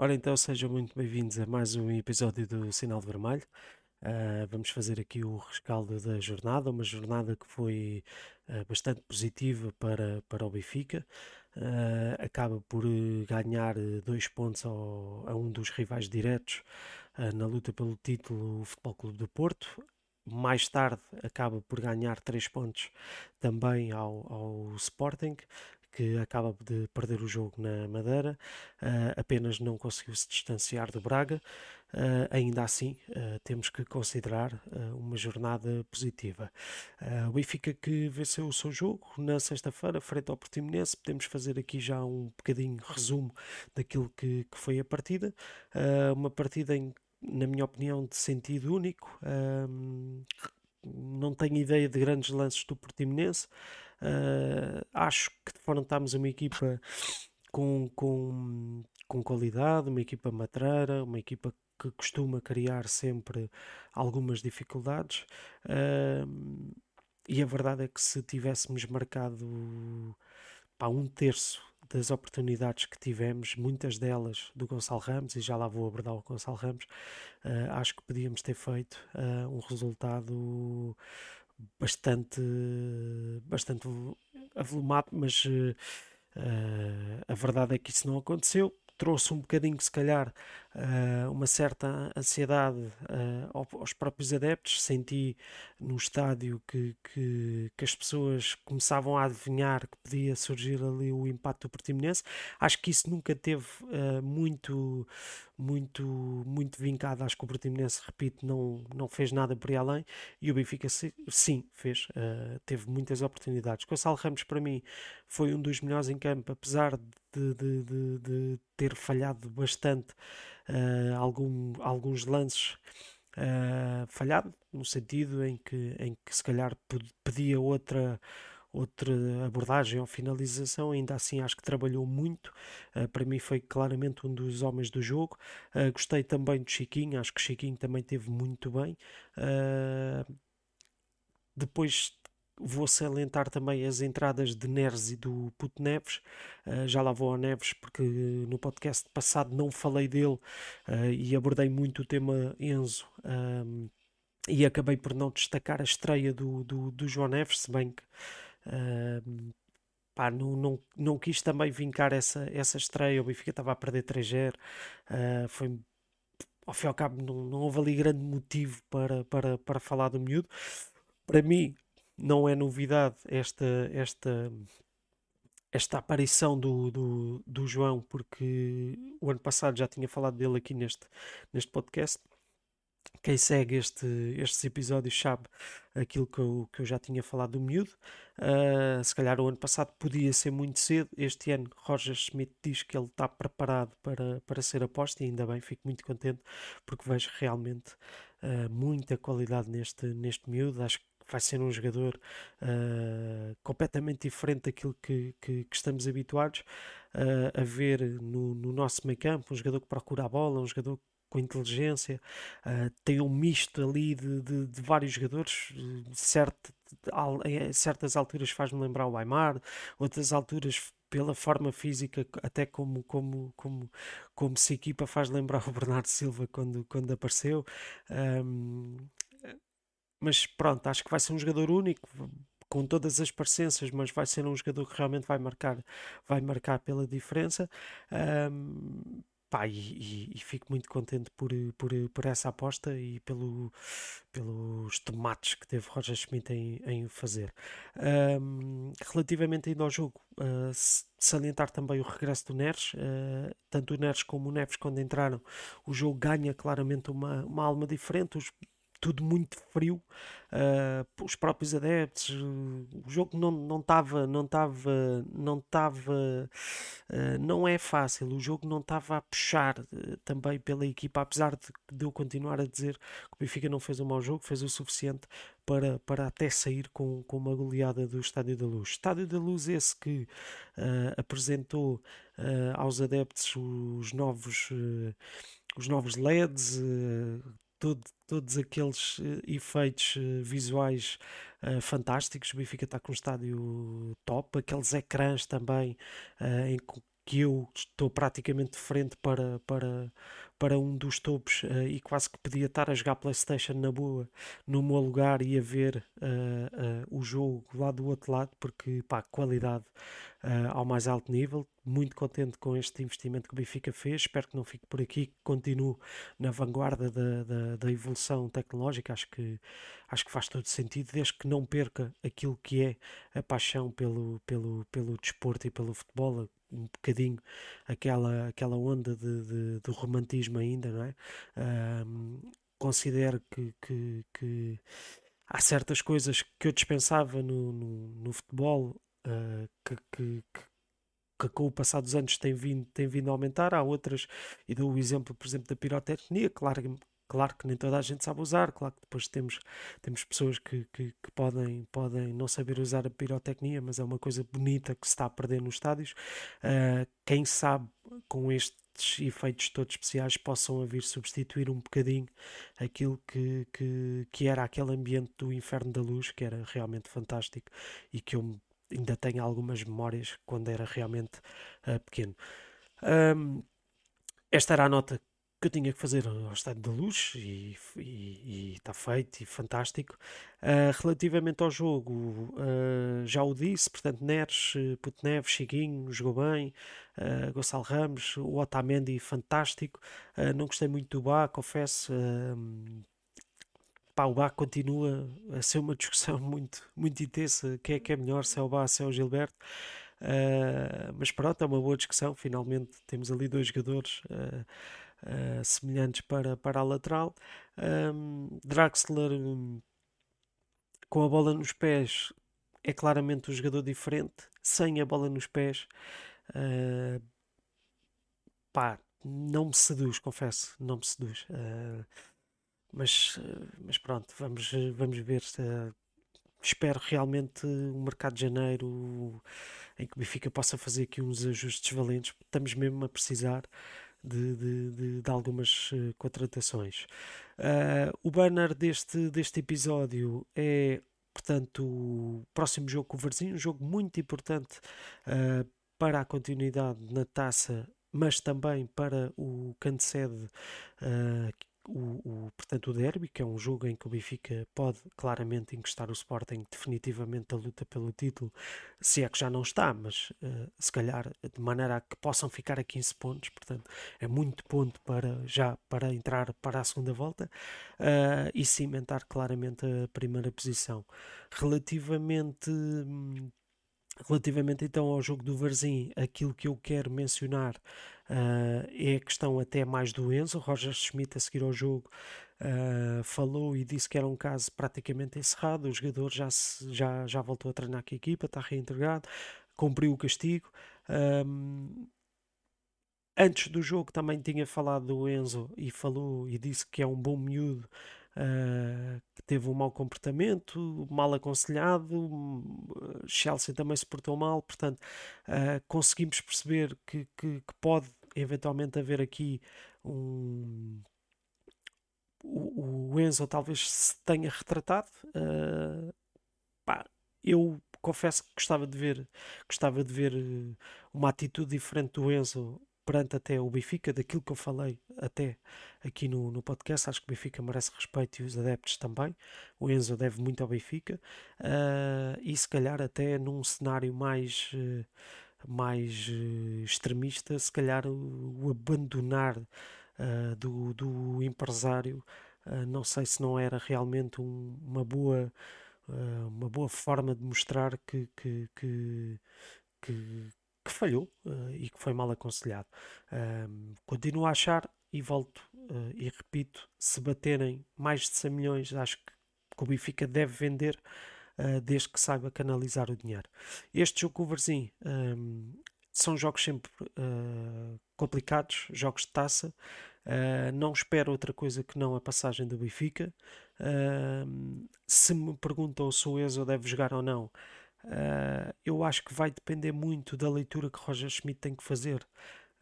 Ora então, sejam muito bem-vindos a mais um episódio do Sinal Vermelho. Uh, vamos fazer aqui o rescaldo da jornada, uma jornada que foi uh, bastante positiva para, para o Benfica. Uh, acaba por ganhar dois pontos ao, a um dos rivais diretos na luta pelo título, o Futebol Clube do Porto. Mais tarde acaba por ganhar três pontos também ao, ao Sporting, que acaba de perder o jogo na Madeira, uh, apenas não conseguiu se distanciar do Braga. Uh, ainda assim, uh, temos que considerar uma jornada positiva. o Benfica que venceu o seu jogo na sexta-feira, frente ao Portimonense, podemos fazer aqui já um bocadinho resumo daquilo que, que foi a partida. uma partida em na minha opinião, de sentido único. não tenho ideia de grandes lances do Portimonense. Uh, acho que defrontámos uma equipa com, com, com qualidade, uma equipa matreira, uma equipa que costuma criar sempre algumas dificuldades. Uh, e a verdade é que se tivéssemos marcado pá, um terço das oportunidades que tivemos, muitas delas do Gonçalo Ramos, e já lá vou abordar o Gonçalo Ramos, uh, acho que podíamos ter feito uh, um resultado bastante, bastante avolumado, mas uh, a verdade é que isso não aconteceu. Trouxe um bocadinho, se calhar, uh, uma certa ansiedade uh, aos próprios adeptos. Senti no estádio que, que, que, as pessoas começavam a adivinhar que podia surgir ali o impacto do Portimonense. Acho que isso nunca teve uh, muito, muito, muito vincado. Acho que o Portimonense, repito, não, não fez nada por aí além. E o Benfica, sim, fez. teve muitas oportunidades. Gonçalo Ramos, para mim, foi um dos melhores em campo, apesar de, de, de, de ter falhado bastante uh, algum, alguns lances uh, falhado, no sentido em que, em que se calhar pedia outra outra abordagem ou finalização, ainda assim acho que trabalhou muito. Uh, para mim foi claramente um dos homens do jogo. Uh, gostei também do Chiquinho, acho que Chiquinho também teve muito bem. Uh, depois Vou salientar também as entradas de Neres e do Puto Neves. Uh, já lá vou a Neves porque no podcast passado não falei dele uh, e abordei muito o tema Enzo. Um, e acabei por não destacar a estreia do, do, do João Neves, se bem que uh, pá, não, não, não quis também vincar essa, essa estreia. O Benfica estava a perder 3-0. Uh, foi ao fim e ao cabo, não, não houve ali grande motivo para, para, para falar do miúdo. Para mim, não é novidade esta, esta, esta aparição do, do, do João, porque o ano passado já tinha falado dele aqui neste, neste podcast. Quem segue este, estes episódios sabe aquilo que eu, que eu já tinha falado do miúdo. Uh, se calhar o ano passado podia ser muito cedo. Este ano, Roger Schmidt diz que ele está preparado para, para ser aposta e ainda bem, fico muito contente porque vejo realmente uh, muita qualidade neste, neste miúdo. Acho que vai ser um jogador uh, completamente diferente daquilo que, que, que estamos habituados uh, a ver no, no nosso meio campo, um jogador que procura a bola, um jogador com inteligência, uh, tem um misto ali de, de, de vários jogadores, certo, em certas alturas faz-me lembrar o Aymar, outras alturas pela forma física, até como, como, como, como se equipa faz lembrar o Bernardo Silva quando, quando apareceu. Um, mas pronto, acho que vai ser um jogador único, com todas as parecenças, mas vai ser um jogador que realmente vai marcar, vai marcar pela diferença. Um, pá, e, e, e, fico muito contente por, por, por essa aposta e pelo, pelos tomates que teve Roger Schmidt em, em fazer. Um, relativamente ainda ao jogo, uh, salientar também o regresso do Neres, uh, tanto o Neres como o Neves, quando entraram, o jogo ganha claramente uma, uma alma diferente. Os, tudo muito frio. Uh, os próprios adeptos, uh, o jogo não estava, não estava, não estava, uh, não é fácil. O jogo não estava a puxar também pela equipa, apesar de, de, eu continuar a dizer que o Benfica não fez um mau jogo, fez o suficiente para, para até sair com, com uma goleada do Estádio da Luz. Estádio da Luz esse que apresentou aos adeptos os novos, os novos LEDs todo, todos aqueles uh, efeitos uh, visuais uh, fantásticos. O Benfica está com um estádio top, aqueles ecrãs também em que eu estou praticamente de frente para, para, para um dos topos uh, e quase que podia estar a jogar Playstation na boa no meu lugar e a ver uh, o jogo lá do outro lado, porque pá, qualidade ao mais alto nível. Muito contente com este investimento que o Benfica fez. Espero que não fique por aqui, que continue na vanguarda da, da, da evolução tecnológica. Acho que, acho que faz todo sentido, desde que não perca aquilo que é a paixão pelo, pelo, pelo desporto e pelo futebol, um bocadinho aquela, aquela onda de, de, do romantismo ainda, não é? Um, considero que, que, que, há certas coisas que eu dispensava no, no, no futebol uh, que, que, que, com o passar dos anos tem vindo, tem vindo a aumentar, há outras, e dou o exemplo, por exemplo, da pirotecnia, claro, Claro que nem toda a gente sabe usar, claro que depois temos, temos pessoas que, que, que, podem, podem não saber usar a pirotecnia, mas é uma coisa bonita que se está a perder nos estádios. Uh, quem sabe com estes efeitos todos especiais possam vir substituir um bocadinho aquilo que, que, que era aquele ambiente do Inferno da Luz, que era realmente fantástico e que eu ainda tenho algumas memórias quando era realmente uh, pequeno. Um, esta era a nota que eu tinha que fazer ao estado da luz e está feito e fantástico. Uh, relativamente ao jogo, uh, já o disse, portanto, Neres, Puto Neves, Chiguinho, jogou bem, uh, Gonçalo Ramos, o Otamendi, fantástico. Uh, não gostei muito do Bá, confesso. Pá, o Bá continua a ser uma discussão muito, muito intensa. Quem é que é melhor, se é o Bá, se é o Gilberto? Mas pronto, é uma boa discussão. Finalmente temos ali dois jogadores uh, semelhantes para, para a lateral. Um, Draxler um, com a bola nos pés é claramente um jogador diferente. Sem a bola nos pés, uh, pá, não me seduz, confesso, não me seduz. Uh, mas, mas pronto, vamos, vamos ver. Uh, espero realmente um mercado de janeiro em que o Benfica possa fazer aqui uns ajustes valentes. Estamos mesmo a precisar de, de, de, de algumas uh, contratações. Uh, o banner deste, deste episódio é, portanto, o próximo jogo com o Varzinho, um jogo muito importante uh, para a continuidade na taça, mas também para o Cansede o, o, portanto, o derby, que é um jogo em que o Benfica pode claramente encostar o Sporting definitivamente da luta pelo título, se é que já não está, mas uh, se calhar de maneira a que possam ficar a 15 pontos, portanto é muito ponto para já para entrar para a segunda volta uh, e cimentar claramente a primeira posição. Relativamente hum, Relativamente então ao jogo do Varzim, aquilo que eu quero mencionar uh, é a questão até mais do Enzo. Roger Schmidt, a seguir ao jogo, uh, falou e disse que era um caso praticamente encerrado. O jogador já, se, já, já voltou a treinar com a equipa, está reintegrado, cumpriu o castigo. Um, antes do jogo também tinha falado do Enzo e falou e disse que é um bom miúdo que teve um mau comportamento, mal aconselhado, Chelsea também se portou mal, portanto uh, conseguimos perceber que, que, que, pode eventualmente haver aqui um o, o Enzo talvez se tenha retratado uh, pá, eu confesso que gostava de ver gostava de ver uma atitude diferente do Enzo perante até o Benfica, daquilo que eu falei até aqui no, no podcast, acho que o Benfica merece respeito e os adeptos também. O Enzo deve muito ao Benfica uh, e se calhar até num cenário mais, uh, mais uh, extremista, se calhar o, o abandonar do, do empresário, não sei se não era realmente um, uma boa uma boa forma de mostrar que, que, que, que, que falhou uh, e que foi mal aconselhado. Continuo a achar e volto uh, e repito: se baterem mais de 100 milhões, acho que, o Benfica deve vender. Uh, desde que saiba canalizar o dinheiro. Este jogo com o Varzim um, são jogos sempre complicados, jogos de taça. não espero outra coisa que não a passagem do Benfica. se me perguntam se o Enzo deve jogar ou não, Uh, eu acho que vai depender muito da leitura que Roger Schmidt tem que fazer.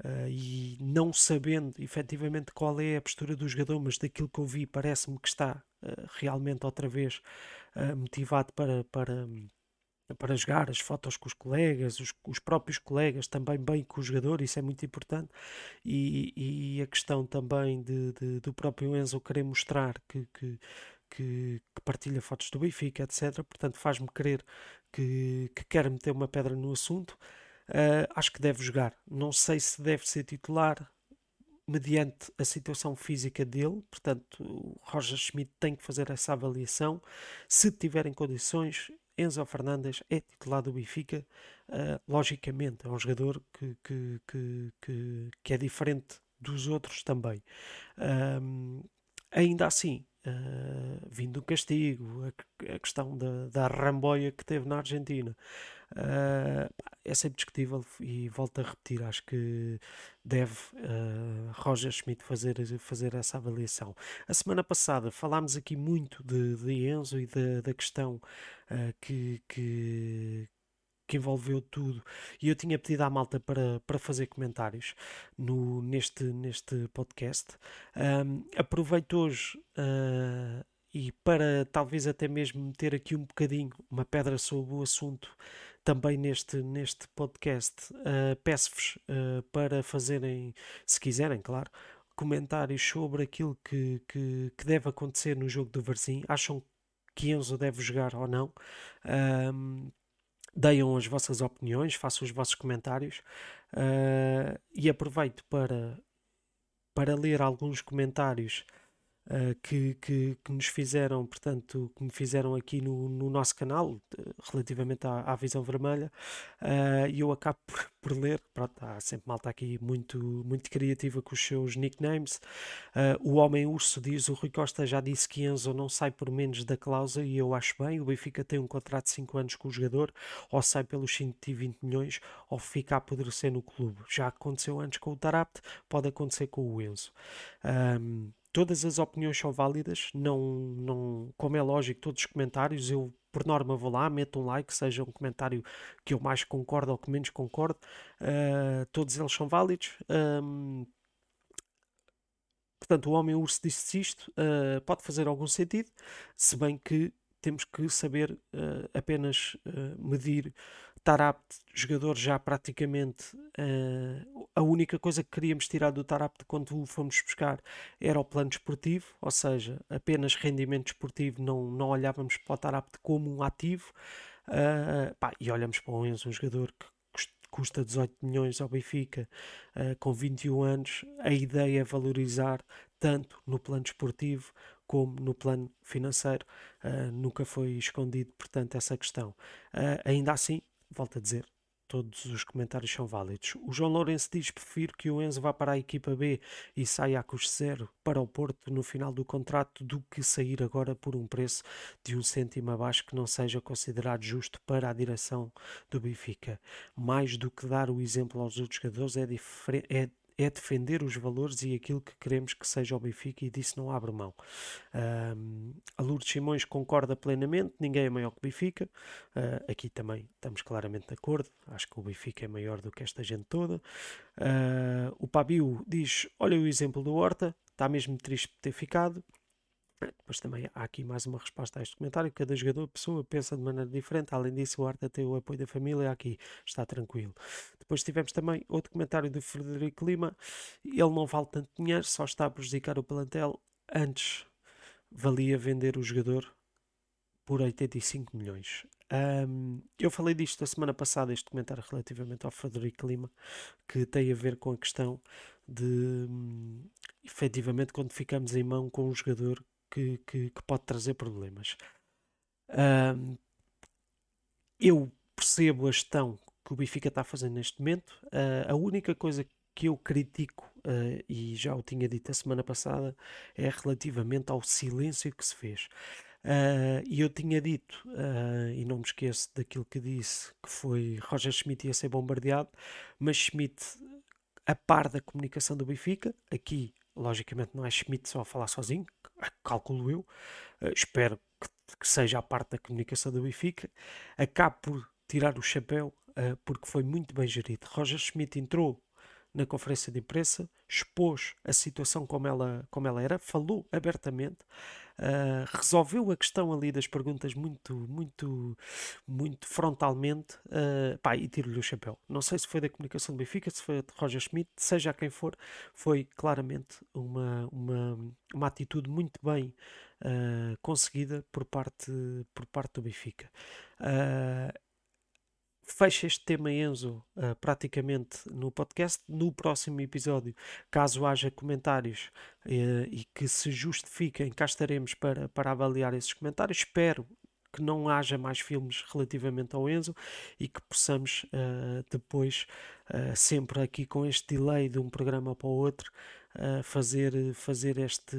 Uh, e não sabendo efetivamente qual é a postura do jogador, mas daquilo que eu vi, parece-me que está uh, realmente outra vez motivado para, para, para jogar, as fotos com os colegas, os, os, próprios colegas também bem com o jogador, isso é muito importante. E, e a questão também de, de, do próprio Enzo querer mostrar que, que, que, que partilha fotos do Benfica, etc. Portanto, faz-me crer que, que quer meter uma pedra no assunto. Uh, acho que deve jogar. Não sei se deve ser titular mediante a situação física dele. Portanto, o Roger Schmidt tem que fazer essa avaliação. Se tiverem condições, Enzo Fernandes é titular do Benfica. Uh, logicamente, é um jogador que, que, que, que, que é diferente dos outros também. ainda assim, uh, vindo do castigo, a, a questão da, da ramboia que teve na Argentina, uh, é sempre discutível e volto a repetir, acho que deve uh, Roger Schmidt fazer, fazer essa avaliação. A semana passada falámos aqui muito de, de Enzo e da, da questão que, que, que envolveu tudo. E eu tinha pedido à malta para, para fazer comentários no, neste, neste podcast. Um, aproveito hoje uh, e para talvez até mesmo meter aqui um bocadinho uma pedra sobre o assunto também neste, neste podcast. Uh, Peço-vos uh, para fazerem, se quiserem, claro, comentários sobre aquilo que, que, que deve acontecer no jogo do Varzim. Acham que Enzo deve jogar ou não? Um, Deem as vossas opiniões, façam os vossos comentários uh, e aproveito para, para ler alguns comentários uh, que, que, que, nos fizeram, portanto, que me fizeram aqui no, no nosso canal, relativamente à, à, visão vermelha, uh, e eu acabo por, por, ler, pronto, há sempre malta aqui muito, muito criativa com os seus nicknames. Uh, o Homem Urso diz, o Rui Costa já disse que Enzo não sai por menos da cláusula, e eu acho bem, o Benfica tem um contrato de 5 anos com o jogador, ou sai pelos 120 milhões, ou fica a apodrecer no clube. Já aconteceu antes com o Tarapte, pode acontecer com o Enzo. Um, todas as opiniões são válidas, não, não, como é lógico, todos os comentários, eu por norma vou lá, meto um like, seja um comentário que eu mais concordo ou que menos concordo, uh, todos eles são válidos. Um, portanto, o Homem-Urso disse isto, uh, pode fazer algum sentido, se bem que temos que saber uh, apenas medir Tarapte, jogador já praticamente uh, a única coisa que queríamos tirar do Tarapte quando o fomos buscar era o plano desportivo, ou seja, apenas rendimento desportivo, não, não olhávamos para o Tarapte como um ativo uh, pá, e olhamos para o Enzo, um jogador que custa 18 milhões ao Benfica uh, com 21 anos, a ideia é valorizar tanto no plano desportivo como no plano financeiro, nunca foi escondido, portanto, essa questão. Ainda assim, volto a dizer, todos os comentários são válidos. O João Lourenço diz: prefiro que o Enzo vá para a equipa B e saia a custo zero para o Porto no final do contrato do que sair agora por um preço de um cêntimo abaixo que não seja considerado justo para a direção do Benfica. Mais do que dar o exemplo aos outros jogadores, é, é é defender os valores e aquilo que queremos que seja o Benfica e disso não abre mão. Um, a Lourdes Simões concorda plenamente, ninguém é maior que o Benfica. Uh, aqui também estamos claramente de acordo, acho que o Benfica é maior do que esta gente toda. Uh, o Pabio diz: Olha o exemplo do Horta, está mesmo triste por ter ficado. Depois também há aqui mais uma resposta a este comentário. Cada jogador, pessoa, pensa de maneira diferente. Além disso, o Arta tem o apoio da família. Aqui está tranquilo. Depois tivemos também outro comentário do Frederico Lima. Ele não vale tanto dinheiro, só está a prejudicar o plantel. Antes valia vender o jogador por 85 milhões. Um, eu falei disto a semana passada, este comentário relativamente ao Frederico Lima, que tem a ver com a questão de hum, efetivamente quando ficamos em mão com um jogador que, que, que pode trazer problemas. Um, eu percebo a gestão que o Benfica está fazendo neste momento. Uh, a única coisa que eu critico, uh, e já o tinha dito a semana passada, é relativamente ao silêncio que se fez. Uh, e eu tinha dito, uh, e não me esqueço daquilo que disse, que foi Roger Schmidt ia ser bombardeado, mas Schmidt, a par da comunicação do Benfica, aqui logicamente não é Schmidt só a falar sozinho, calculo eu, uh, espero que, que, seja a parte da comunicação do Benfica, acabo por tirar o chapéu uh, porque foi muito bem gerido. Roger Schmidt entrou na conferência de imprensa, expôs a situação como ela, como ela era, falou abertamente, uh, resolveu a questão ali das perguntas muito, muito, muito frontalmente, uh, pá, e tiro-lhe o chapéu. Não sei se foi da comunicação do Benfica, se foi de Roger Schmidt, seja quem for, foi claramente uma, uma, uma atitude muito bem uh, conseguida por parte, por parte do Benfica. Uh, fecha este tema Enzo uh, praticamente no podcast. No próximo episódio, caso haja comentários uh, e que se justifiquem, cá estaremos para, para avaliar esses comentários. Espero que não haja mais filmes relativamente ao Enzo e que possamos uh, depois, sempre aqui com este delay de um programa para o outro, fazer, fazer este,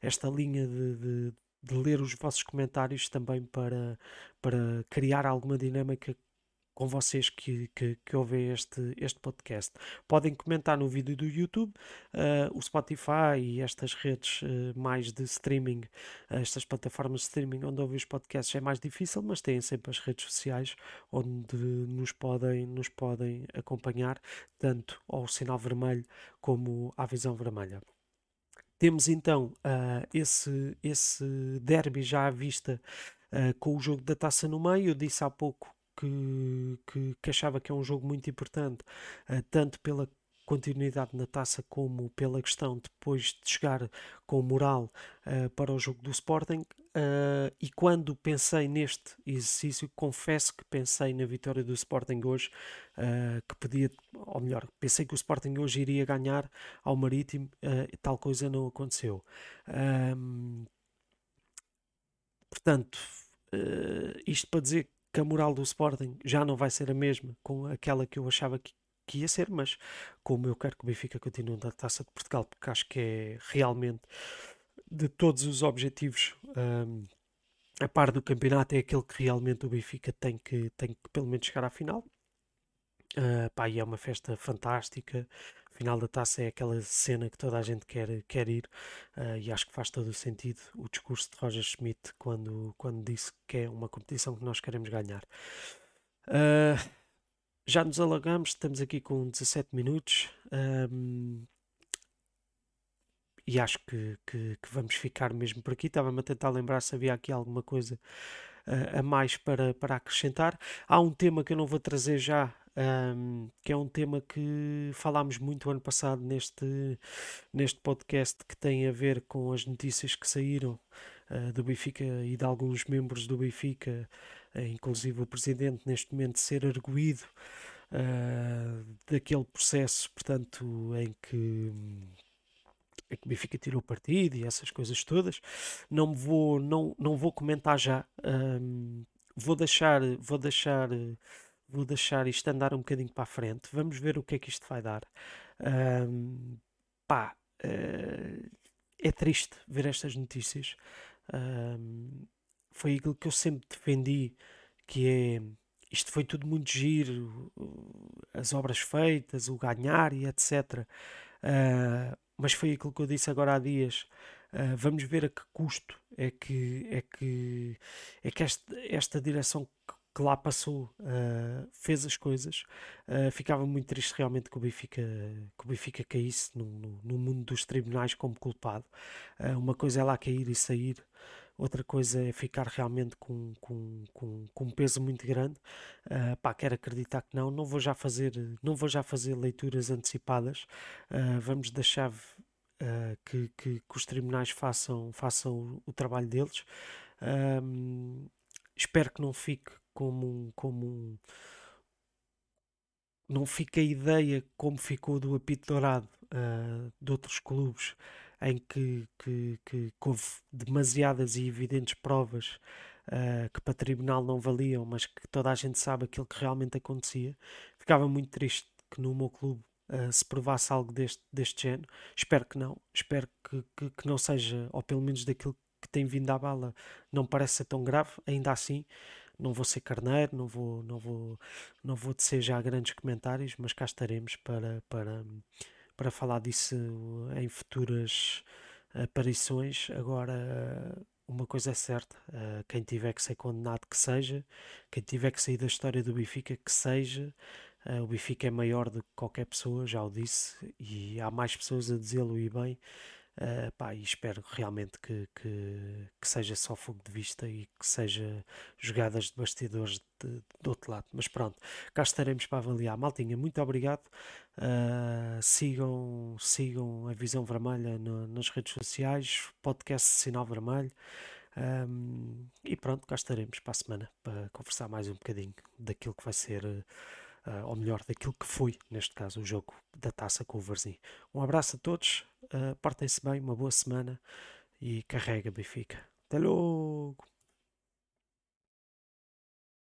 esta linha de, de de ler os vossos comentários também para, para criar alguma dinâmica com vocês que, que, que ouvem este, este podcast. Podem comentar no vídeo do YouTube, uh, o Spotify e estas redes uh, mais de streaming, uh, estas plataformas de streaming onde ouvem os podcasts é mais difícil, mas têm sempre as redes sociais onde nos podem, nos podem acompanhar, tanto ao sinal vermelho como à visão vermelha. Temos então esse, esse derby já à vista com o jogo da taça no meio. Eu disse há pouco que, que, que achava que é um jogo muito importante, uh, tanto pela continuidade na taça como pela questão depois de chegar com moral uh, para o jogo do Sporting uh, e quando pensei neste exercício confesso que pensei na vitória do Sporting hoje uh, que podia, ou melhor pensei que o Sporting hoje iria ganhar ao Marítimo tal coisa não aconteceu. Portanto isto para dizer que a moral do Sporting já não vai ser a mesma com aquela que eu achava que, que ia ser, mas como eu quero que o Benfica continue na Taça de Portugal, porque acho que é realmente de todos os objetivos um, a par do campeonato é aquele que realmente o Benfica tem que, tem que pelo menos chegar à final. Uh, pá, e é uma festa fantástica final da taça é aquela cena que toda a gente quer, quer ir uh, e acho que faz todo o sentido o discurso de Roger Schmidt quando, quando disse que é uma competição que nós queremos ganhar. Uh, já nos alagamos, estamos aqui com 17 minutos um, e acho que, que, que, vamos ficar mesmo por aqui. Estava-me a tentar lembrar se havia aqui alguma coisa a mais para, para acrescentar. Há um tema que eu não vou trazer já um, que é um tema que falámos muito ano passado neste, neste podcast que tem a ver com as notícias que saíram uh, do Benfica e de alguns membros do Benfica, uh, inclusive o presidente neste momento ser arguído uh, daquele processo, portanto, em que em que o Benfica tirou partido e essas coisas todas. Não vou, não, não vou comentar já. Um, vou deixar, vou deixar vou deixar isto andar um bocadinho para a frente. Vamos ver o que é que isto vai dar. Um, pá, uh, é triste ver estas notícias. Um, foi aquilo que eu sempre defendi, que é isto foi tudo muito giro, as obras feitas, o ganhar e etc. Uh, mas foi aquilo que eu disse agora há dias. Uh, vamos ver a que custo é que é que é que esta, esta direção que lá passou, uh, fez as coisas. Uh, ficava muito triste realmente que o Benfica, que o Benfica caísse no, no, no mundo dos tribunais como culpado. Uh, uma coisa é lá cair e sair, outra coisa é ficar realmente com, com, com, com um peso muito grande. Uh, pá, quero acreditar que não. Não vou já fazer, não vou já fazer leituras antecipadas. vamos deixar que, que, que, os tribunais façam, façam o, o trabalho deles. espero que não fique como como não fica a ideia como ficou do apito dourado uh, de outros clubes em que, que, que, que houve demasiadas e evidentes provas uh, que para tribunal não valiam, mas que toda a gente sabe aquilo que realmente acontecia. Ficava muito triste que no meu clube uh, se provasse algo deste, deste género. Espero que não. Espero que, que, que, não seja, ou pelo menos daquilo que tem vindo à bala, não parece ser tão grave. Ainda assim, não vou ser carneiro, não vou, não vou, não vou dizer já grandes comentários, mas cá estaremos para, para, para falar disso em futuras aparições. Agora, uma coisa é certa: quem tiver que ser condenado, que seja, quem tiver que sair da história do Benfica, que seja. Uh, o Benfica é maior do que qualquer pessoa, já o disse, e há mais pessoas a dizê-lo e bem. Uh, pá, e espero realmente que, que, que, seja só fogo de vista e que seja jogadas de bastidores de, do outro lado. Mas pronto, cá estaremos para avaliar. Maltinha, muito obrigado. Uh, sigam, sigam a Visão Vermelha no, nas redes sociais, podcast Sinal Vermelho. Um, e pronto, cá estaremos para a semana para conversar mais um bocadinho daquilo que vai ser. Uh, uh, ou melhor, daquilo que foi, neste caso, o jogo da taça com o Varzim. Um abraço a todos, uh, portem-se bem, uma boa semana e carrega Benfica. Até logo!